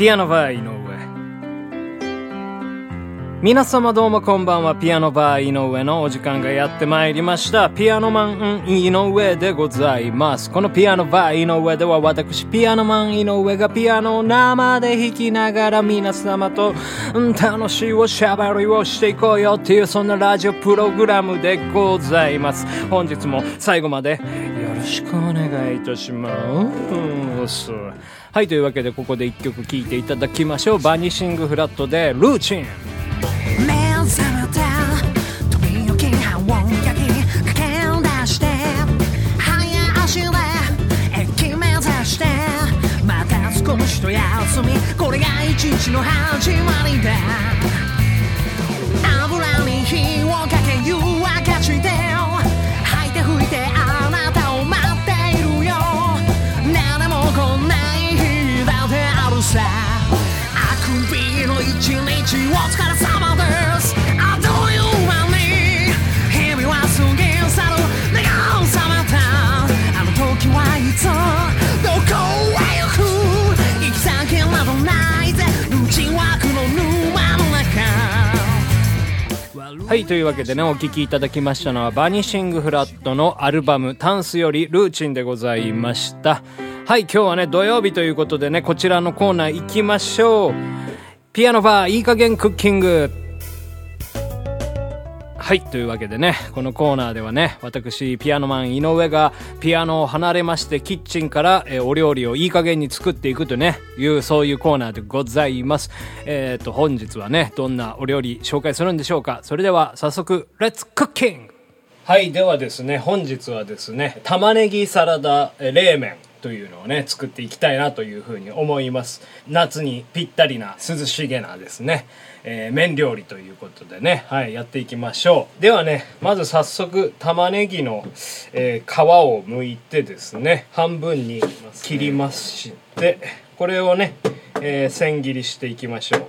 ピアノバー井上。皆様どうもこんばんは。ピアノバー井上のお時間がやってまいりました。ピアノマン井上でございます。このピアノバー井上では私ピアノマン井上がピアノを生で弾きながら皆様とうん楽しいおしゃべりをしていこうよっていうそんなラジオプログラムでございます。本日も最後までよろしくお願いいたします。はいというわけでここで一曲聴いていただきましょう。バニシングフラットでルーチン。目覚めた時々半音焼き駆け出して早足で駅目指してまた少しと休みこれが一日の始まりだ。油に火をはい、というわけでね、お聴きいただきましたのは、バニシングフラットのアルバム、タンスよりルーチンでございました。はい、今日はね、土曜日ということでね、こちらのコーナー行きましょう。ピアノバー、いい加減クッキング。はい。というわけでね、このコーナーではね、私、ピアノマン井上がピアノを離れまして、キッチンから、えーお料理をいい加減に作っていくとね、いう、そういうコーナーでございます。えっ、と、本日はね、どんなお料理紹介するんでしょうか。それでは、早速、レッツクッキングはい。ではですね、本日はですね、玉ねぎサラダえー冷麺。というのをね、作っていきたいなというふうに思います。夏にぴったりな涼しげなですね、えー麺料理ということでね、はい、やっていきましょう。ではね、まず早速、玉ねぎの、えー皮を剥いてですね、半分に切りまして、これをね、えー千切りしていきましょう。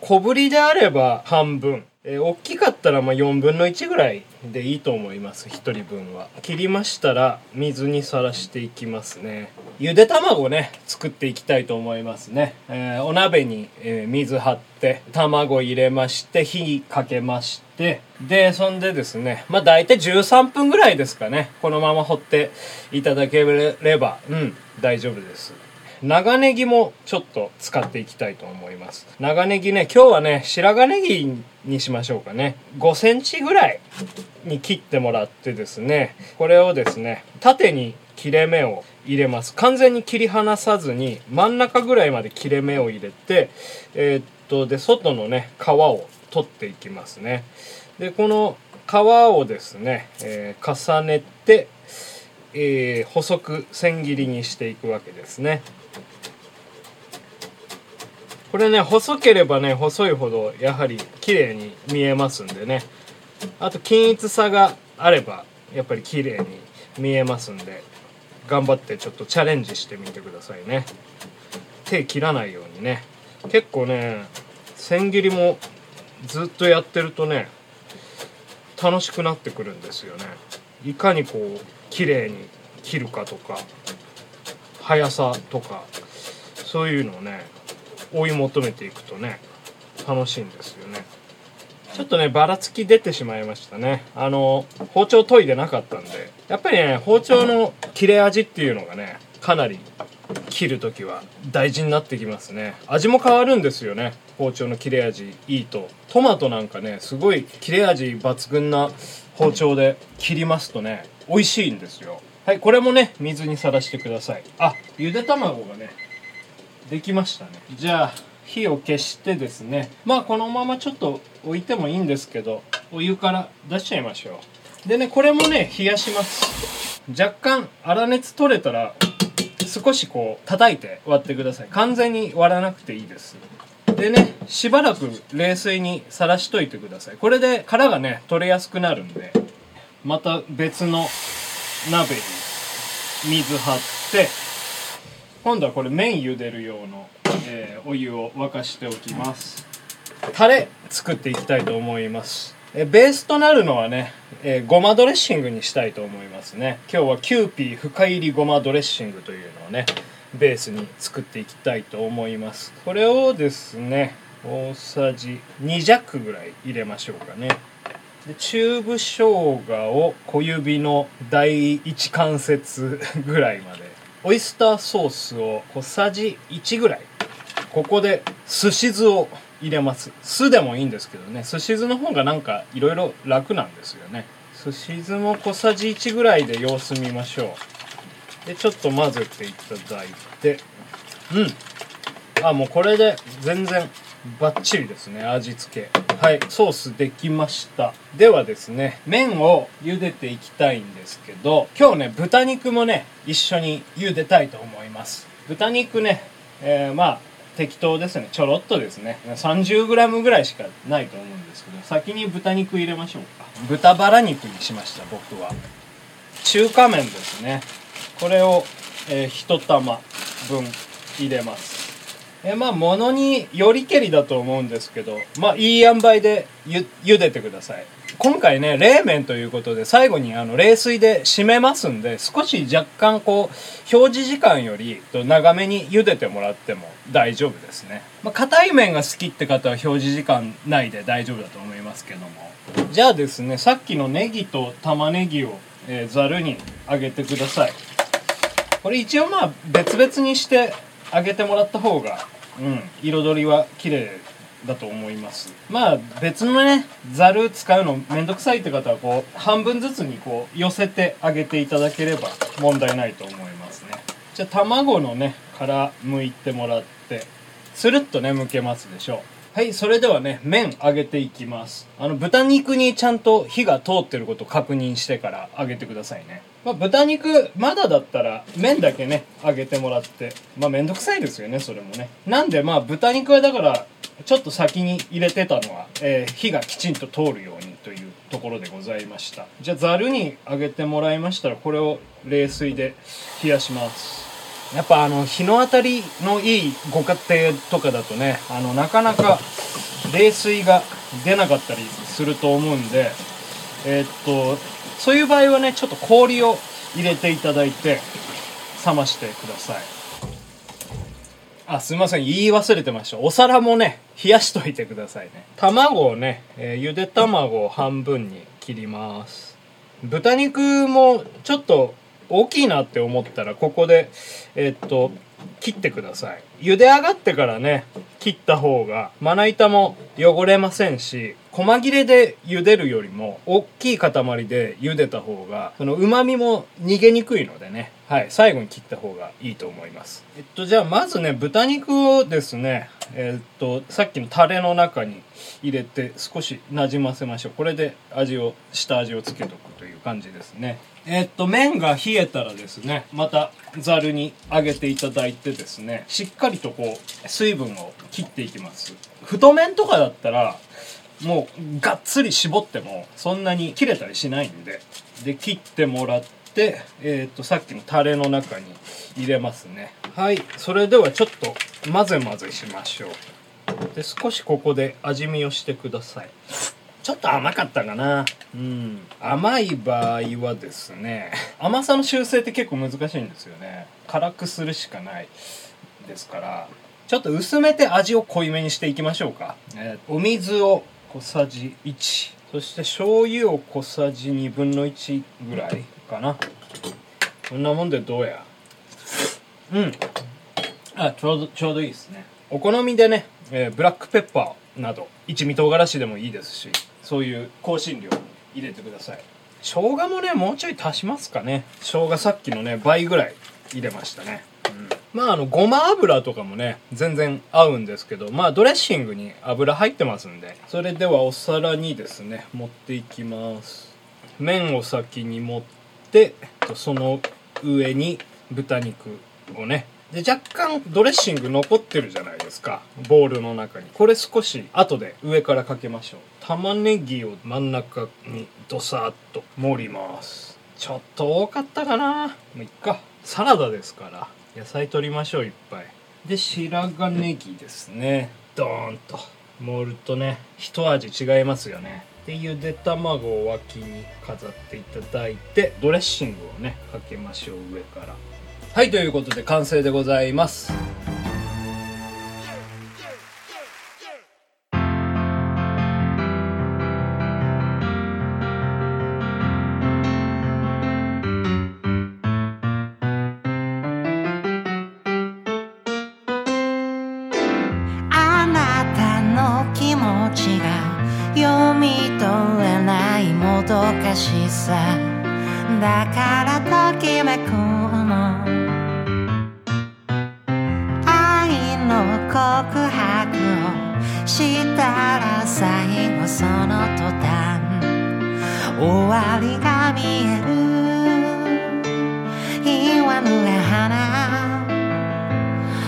小ぶりであれば半分、えー大きかったらまあ4分の1ぐらいでいいと思います1人分は切りましたら水にさらしていきますねゆで卵ね作っていきたいと思いますね、えーお鍋に、えー水張って卵入れまして火かけましてでそんでですねまあ大体13分ぐらいですかねこのまま掘っていただければうん大丈夫です。長ネギもちょっと使っていきたいと思います。長ネギね今日はね白髪ネギにしましょうかね。5センチぐらいに切ってもらってですねこれをですね縦に切れ目を入れます。完全に切り離さずに真ん中ぐらいまで切れ目を入れてえーっとで外のね皮を取っていきますね。でこの皮をですね、えー重ねてえー細く千切りにしていくわけですね。これね細ければね細いほどやはり綺麗に見えますんでね。あと均一さがあればやっぱり綺麗に見えますんで。頑張ってちょっとチャレンジしてみてくださいね。手切らないようにね。結構ね千切りもずっとやってるとね楽しくなってくるんですよね。いかにこう綺麗に切るかとか速さとかそういうのをね追い求めていくとね楽しいんですよね。ちょっとねばらつき出てしまいましたね。あの包丁研いでなかったんでやっぱりね包丁の切れ味っていうのがねかなり切る時は大事になってきますね。味も変わるんですよね。包丁の切れ味いいと。トマトなんかねすごい切れ味抜群な包丁で切りますとね美味しいんですよ。はいこれもね水にさらしてください。あゆで卵がねできましたね。じゃあ火を消してですね。まあこのままちょっと置いてもいいんですけどお湯から出しちゃいましょう。でねこれもね冷やします。若干粗熱取れたら少しこう叩いて割ってください。完全に割らなくていいです。でねしばらく冷水にさらしといてください。これで殻がね取れやすくなるんでまた別の鍋に水張って今度はこれ麺茹でる用の、えーお湯を沸かしておきます。タレ作っていきたいと思います、えベースとなるのはね、えーごまドレッシングにしたいと思いますね。今日はキューピー深煎りごまドレッシングというのをねベースに作っていきたいと思います。これをですね大さじ2弱ぐらい入れましょうかね。でチューブ生姜を小指の第一関節ぐらいまでオイスターソースを小さじ1ぐらいここで寿司酢を入れます。酢でもいいんですけどね。寿司酢の方がなんかいろいろ楽なんですよね。寿司酢も小さじ1ぐらいで様子見ましょう。でちょっと混ぜていただいて。うん。あもうこれで全然バッチリですね味付け。はいソースできました。ではですね麺を茹でていきたいんですけど今日ね豚肉もね一緒に茹でたいと思います。豚肉ね、えーまあ適当ですね。ちょろっとですね。30g ぐらいしかないと思うんですけど先に豚肉入れましょうか。豚バラ肉にしました僕は。中華麺ですね。これを、えー、1玉分入れます。えまあ物によりけりだと思うんですけどまあいい塩梅でゆ茹でてください。今回ね冷麺ということで最後にあの冷水で締めますんで少し若干こう表示時間より長めに茹でてもらっても大丈夫ですね。まあ硬い麺が好きって方は表示時間内で大丈夫だと思いますけども。じゃあですねさっきのネギと玉ねぎをえーざるにあげてください。これ一応まあ別々にしてあげてもらった方がうん彩りは綺麗だと思います。まあ別のねざる使うのめんどくさいって方はこう半分ずつにこう寄せてあげていただければ問題ないと思いますね。じゃあ卵のね殻剥いてもらってスルッとね剥けますでしょう。はいそれではね麺揚げていきます。あの豚肉にちゃんと火が通ってること確認してから揚げてくださいね。まあ、豚肉まだだったら麺だけね揚げてもらってまあめんどくさいですよねそれもね。なんでまあ豚肉はだからちょっと先に入れてたのは、えー火がきちんと通るようにというところでございました。じゃあざるに揚げてもらいましたらこれを冷水で冷やします。やっぱあの日の当たりのいいご家庭とかだとねあのなかなか冷水が出なかったりすると思うんでえーっとそういう場合はねちょっと氷を入れていただいて冷ましてください。あすいません。言い忘れてました。お皿もね冷やしといてくださいね。卵をね、えーゆで卵を半分に切ります。豚肉もちょっと大きいなって思ったらここでえーっと切ってください。茹で上がってからね切った方がまな板も汚れませんし細切れで茹でるよりも大きい塊で茹でた方がその旨味も逃げにくいのでね。はい最後に切った方がいいと思います。えっとじゃあまずね豚肉をですねえっとさっきのタレの中に入れて少しなじませましょう。これで味を下味をつけとくという感じですね。えっと麺が冷えたらですねまたざるに上げていただいてですねしっかりとこう水分を切っていきます。太麺とかだったらもうがっつり絞ってもそんなに切れたりしないんで。で切ってもらって、えー、とさっきのタレの中に入れますね。はい。それではちょっと混ぜ混ぜしましょう。で少しここで味見をしてください。ちょっと甘かったかな。うん。甘い場合はですね甘さの修正って結構難しいんですよね。辛くするしかない。ですからちょっと薄めて味を濃いめにしていきましょうか、えーお水を小さじ1そして醤油を小さじ1分の1ぐらいかな。こんなもんでどうや？うん。あちょうどちょうどいいですね。お好みでね、えーブラックペッパーなど一味唐辛子でもいいですしそういう香辛料入れてください。生姜もねもうちょい足しますかね。生姜さっきのね倍ぐらい入れましたね、まああのごま油とかもね全然合うんですけどまあドレッシングに油入ってますんでそれではお皿にですね持っていきます。麺を先に持ってその上に豚肉をね。で若干ドレッシング残ってるじゃないですかボウルの中に。これ少し後で上からかけましょう。玉ねぎを真ん中にドサーッと盛ります。ちょっと多かったかな。もういっか。サラダですから。野菜取りましょういっぱい。で白髪ネギですね。ドーンと。盛るとね一味違いますよね。でゆで卵を脇に飾っていただいてドレッシングをねかけましょう上から。はいということで完成でございますしたら最後その途端終わりが見える。言わぬ花。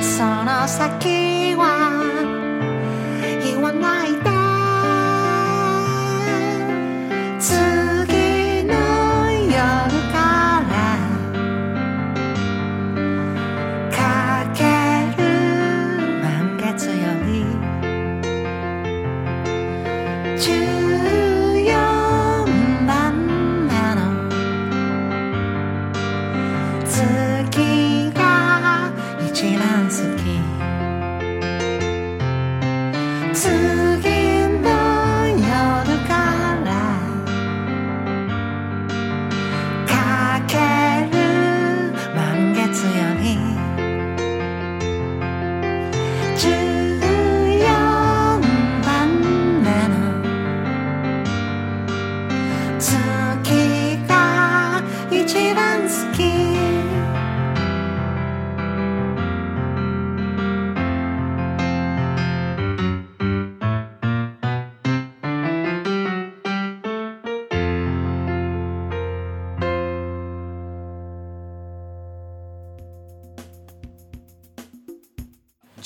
その先は言わないで。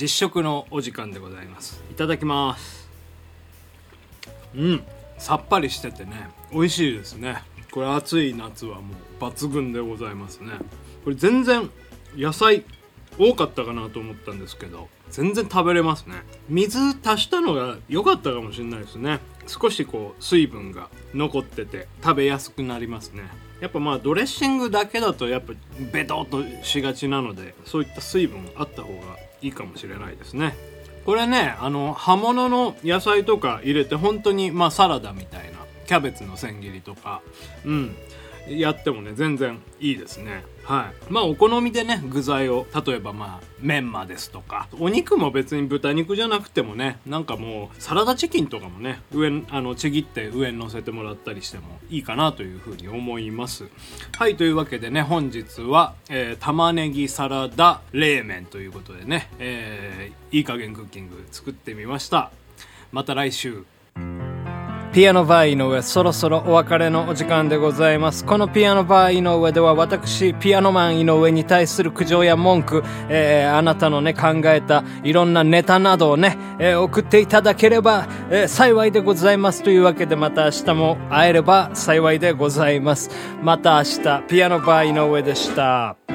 実食のお時間でございます。いただきます。うん。さっぱりしててね美味しいですね。これ暑い夏はもう抜群でございますね。これ全然野菜多かったかなと思ったんですけど全然食べれますね。水足したのが良かったかもしれないですね。少しこう水分が残ってて食べやすくなりますね。やっぱまあドレッシングだけだとやっぱベトっとしがちなのでそういった水分あった方がいいかもしれないですね。これねあの葉物の野菜とか入れて本当にまあサラダみたいなキャベツの千切りとか。うん。やってもね全然いいですね。はい。まあお好みでね具材を例えばまあメンマですとかお肉も別に豚肉じゃなくてもねなんかもうサラダチキンとかもね上あのちぎって上に乗せてもらったりしてもいいかなというふうに思います。はいというわけでね本日は、えー玉ねぎサラダ冷麺ということでね、えーいい加減クッキング作ってみました。また来週。ピアノバー井上そろそろお別れのお時間でございます。このピアノバー井上では私ピアノマン井上に対する苦情や文句、えーあなたのね考えたいろんなネタなどをね、えー送っていただければ、えー幸いでございますというわけでまた明日も会えれば幸いでございます。また明日ピアノバー井上でした。